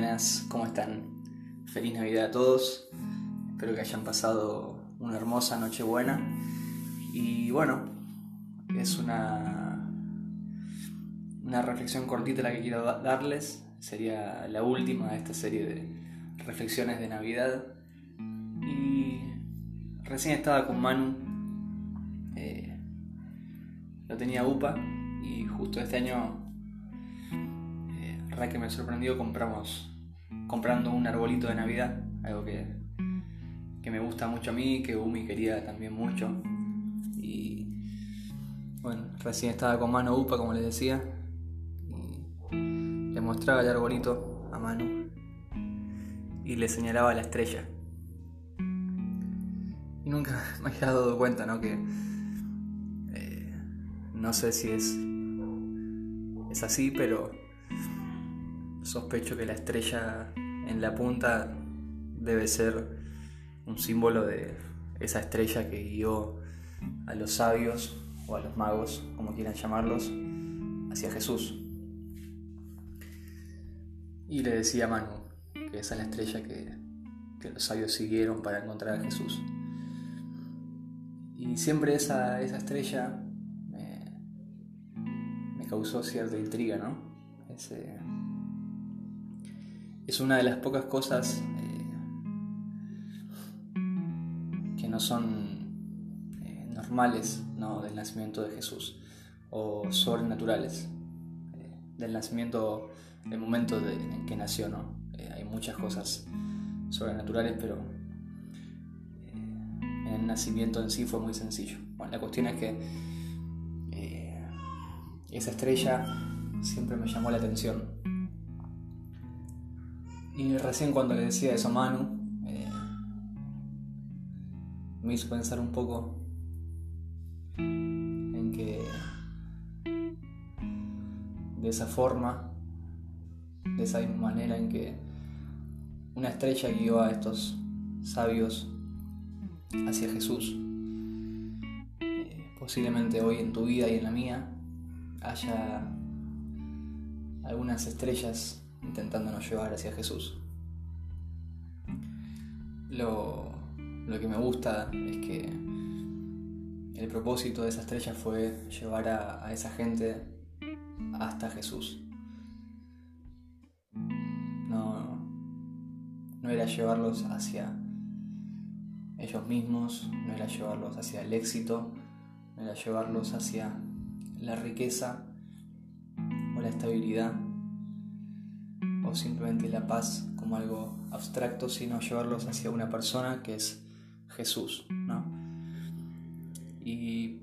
Buenas, ¿cómo están? Feliz Navidad a todos. Espero que hayan pasado una hermosa Nochebuena. Y bueno, es una, una reflexión cortita la que quiero darles. Sería la última de esta serie de reflexiones de Navidad. Y recién estaba con Manu. Eh, lo tenía UPA y justo este año que me sorprendió compramos comprando un arbolito de Navidad, algo que, que me gusta mucho a mí, que Umi quería también mucho. Y bueno, recién estaba con Mano Upa, como les decía, y le mostraba el arbolito a Manu y le señalaba la estrella. Y nunca me había dado cuenta, ¿no? Que eh, no sé si es, es así, pero Sospecho que la estrella en la punta debe ser un símbolo de esa estrella que guió a los sabios o a los magos, como quieran llamarlos, hacia Jesús. Y le decía a Manu que esa es la estrella que, los sabios siguieron para encontrar a Jesús. Y siempre esa, esa estrella me, me, causó cierta intriga, ¿no? Ese, es una de las pocas cosas eh, que no son eh, normales del nacimiento de Jesús o sobrenaturales eh, del nacimiento, del momento en que nació. ¿no? hay muchas cosas sobrenaturales, pero el nacimiento en sí fue muy sencillo. Bueno, la cuestión es que esa estrella siempre me llamó la atención y recién cuando le decía eso a Manu, eh, me hizo pensar un poco en que de esa forma, de esa misma manera en que una estrella guió a estos sabios hacia Jesús, eh, posiblemente hoy en tu vida y en la mía haya algunas estrellas intentándonos llevar hacia Jesús. Lo, que me gusta es que el propósito de esa estrella fue llevar a, esa gente hasta Jesús. No, no era llevarlos hacia ellos mismos, no era llevarlos hacia el éxito, no era llevarlos hacia la riqueza o la estabilidad simplemente la paz como algo abstracto, sino llevarlos hacia una persona que es Jesús. ¿no? Y,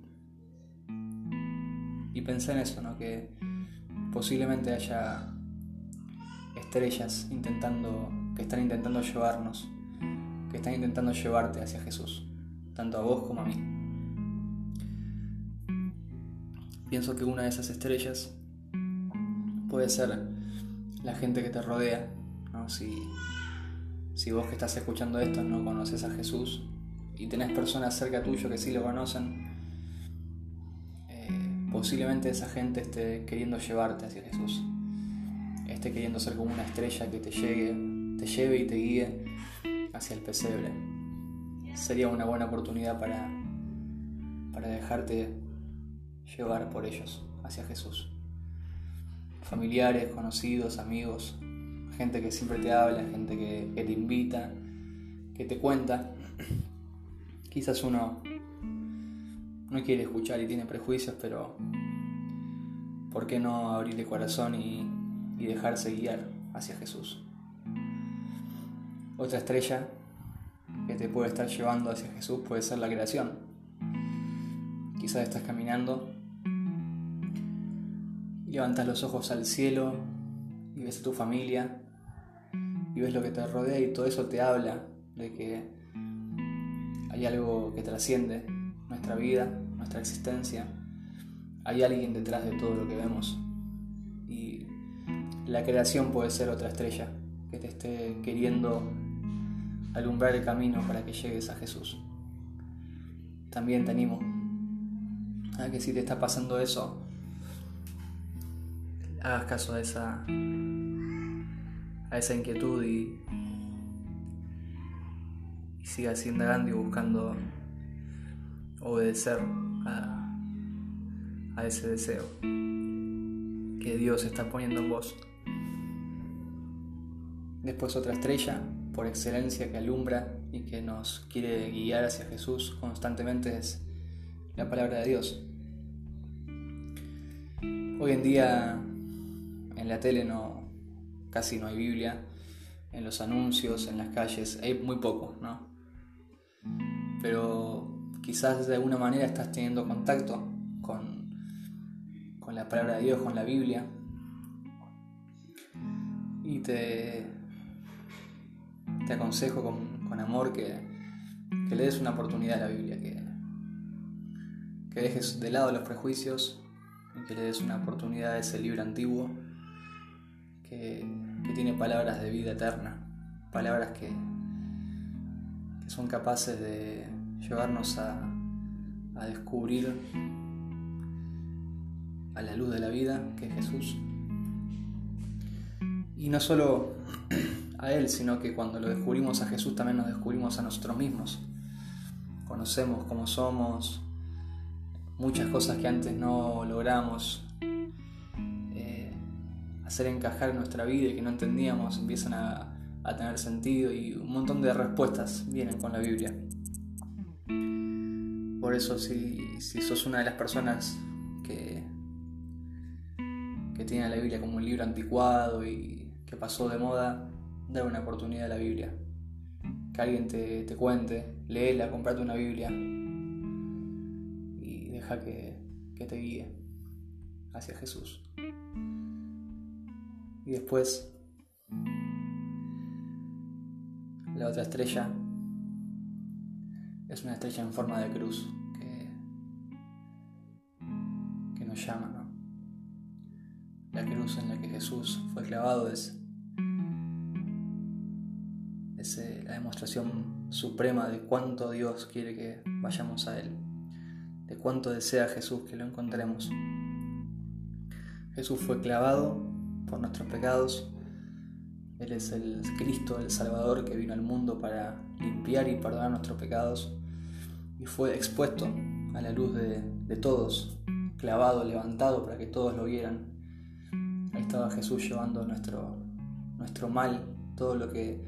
y pensé en eso, ¿no? que posiblemente haya estrellas intentando, que están intentando llevarnos, que están intentando llevarte hacia Jesús, tanto a vos como a mí. Pienso que una de esas estrellas puede ser la gente que te rodea. Si, vos que estás escuchando esto no conoces a Jesús y tenés personas cerca tuyo que sí lo conocen, eh, posiblemente esa gente esté queriendo llevarte hacia Jesús. Esté queriendo ser como una estrella que te llegue, te lleve y te guíe hacia el pesebre. Sería una buena oportunidad para, para dejarte llevar por ellos hacia Jesús familiares, conocidos, amigos, gente que siempre te habla, gente que, te invita, que te cuenta. Quizás uno no quiere escuchar y tiene prejuicios, pero ¿por qué no abrirle el corazón y dejarse guiar hacia Jesús? Otra estrella que te puede estar llevando hacia Jesús puede ser la creación. Quizás estás caminando levantas los ojos al cielo y ves a tu familia y ves lo que te rodea y todo eso te habla de que hay algo que trasciende nuestra vida, nuestra existencia. Hay alguien detrás de todo lo que vemos. Y la creación puede ser otra estrella que te esté queriendo alumbrar el camino para que llegues a Jesús. También te animo a que si te está pasando eso, hagas caso a esa, a esa inquietud y, y sigas indagando y buscando obedecer a ese deseo que Dios está poniendo en vos. Después otra estrella por excelencia que alumbra y que nos quiere guiar hacia Jesús constantemente es la palabra de Dios. Hoy en día en la tele no casi no hay Biblia, en los anuncios, en las calles, hay muy poco, ¿no? Pero quizás de alguna manera estás teniendo contacto con, con la palabra de Dios, con la Biblia. Y te, te aconsejo con, con amor que, que, le des una oportunidad a la Biblia, que, que dejes de lado los prejuicios y que le des una oportunidad a ese libro antiguo que, tiene palabras de vida eterna, palabras que, que son capaces de llevarnos a, a descubrir a la luz de la vida, que es Jesús. Y no solo a Él, sino que cuando lo descubrimos a Jesús también nos descubrimos a nosotros mismos. Conocemos cómo somos, muchas cosas que antes no logramos hacer encajar en nuestra vida y que no entendíamos empiezan a, a tener sentido y un montón de respuestas vienen con la Biblia. Por eso si, si sos una de las personas que, que tiene la Biblia como un libro anticuado y que pasó de moda, da una oportunidad a la Biblia. Que alguien te, te cuente, léela, comprate una Biblia y deja que, que te guíe hacia Jesús. Y después, la otra estrella es una estrella en forma de cruz que, que nos llama. ¿no? La cruz en la que Jesús fue clavado es, es eh, la demostración suprema de cuánto Dios quiere que vayamos a Él, de cuánto desea Jesús que lo encontremos. Jesús fue clavado por nuestros pecados. Él es el Cristo, el Salvador que vino al mundo para limpiar y perdonar nuestros pecados y fue expuesto a la luz de, todos, clavado, levantado para que todos lo vieran. Ahí estaba Jesús llevando nuestro, nuestro mal, todo lo que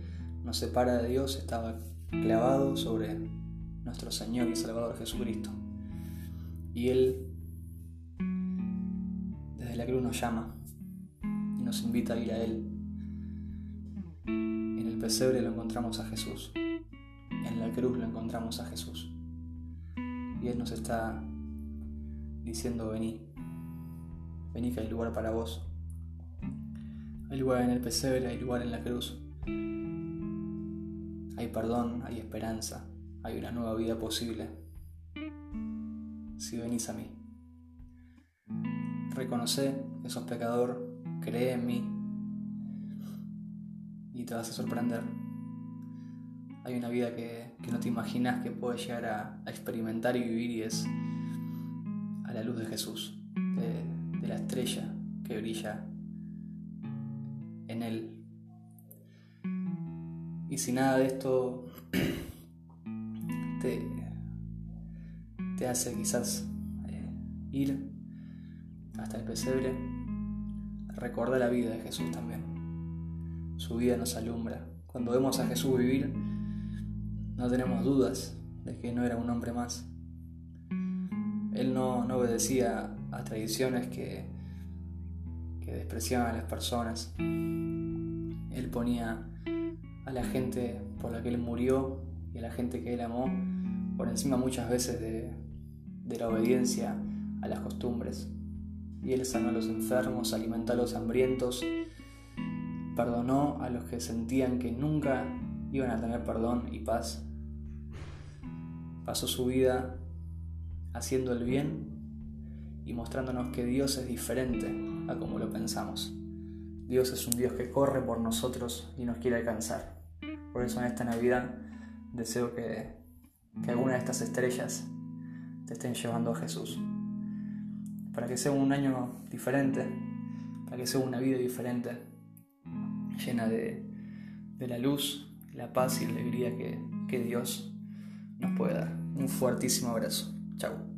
nos separa de Dios estaba clavado sobre nuestro Señor y Salvador Jesucristo. Y Él desde la cruz nos llama nos invita a ir a Él. En el pesebre lo encontramos a Jesús, en la cruz lo encontramos a Jesús. Y Él nos está diciendo, vení, vení que hay lugar para vos. Hay lugar en el pesebre, hay lugar en la cruz. Hay perdón, hay esperanza, hay una nueva vida posible. Si venís a mí. Reconoce que sos pecador, cree en mí y te vas a sorprender hay una vida que, que no te imaginas que puedes llegar a, experimentar y vivir y es a la luz de Jesús, de, de la estrella que brilla en Él. Y si nada de esto te, te hace quizás eh, ir hasta el pesebre, recuerda la vida de Jesús también. Su vida nos alumbra. Cuando vemos a Jesús vivir, no tenemos dudas de que no era un hombre más. Él no, no obedecía a tradiciones que, que despreciaban a las personas. Él ponía a la gente por la que él murió y a la gente que él amó por encima muchas veces de, de la obediencia a las costumbres. Y él sanó a los enfermos, alimentó a los hambrientos, perdonó a los que sentían que nunca iban a tener perdón y paz pasó su vida haciendo el bien y mostrándonos que Dios es diferente a como lo pensamos. Dios es un Dios que corre por nosotros y nos quiere alcanzar. Por eso en esta Navidad deseo que, que alguna de estas estrellas te estén llevando a Jesús. Para que sea un año diferente, para que sea una vida diferente, llena de, la luz, la paz y la alegría que, que Dios nos puede dar. Un fuertísimo abrazo. Chao.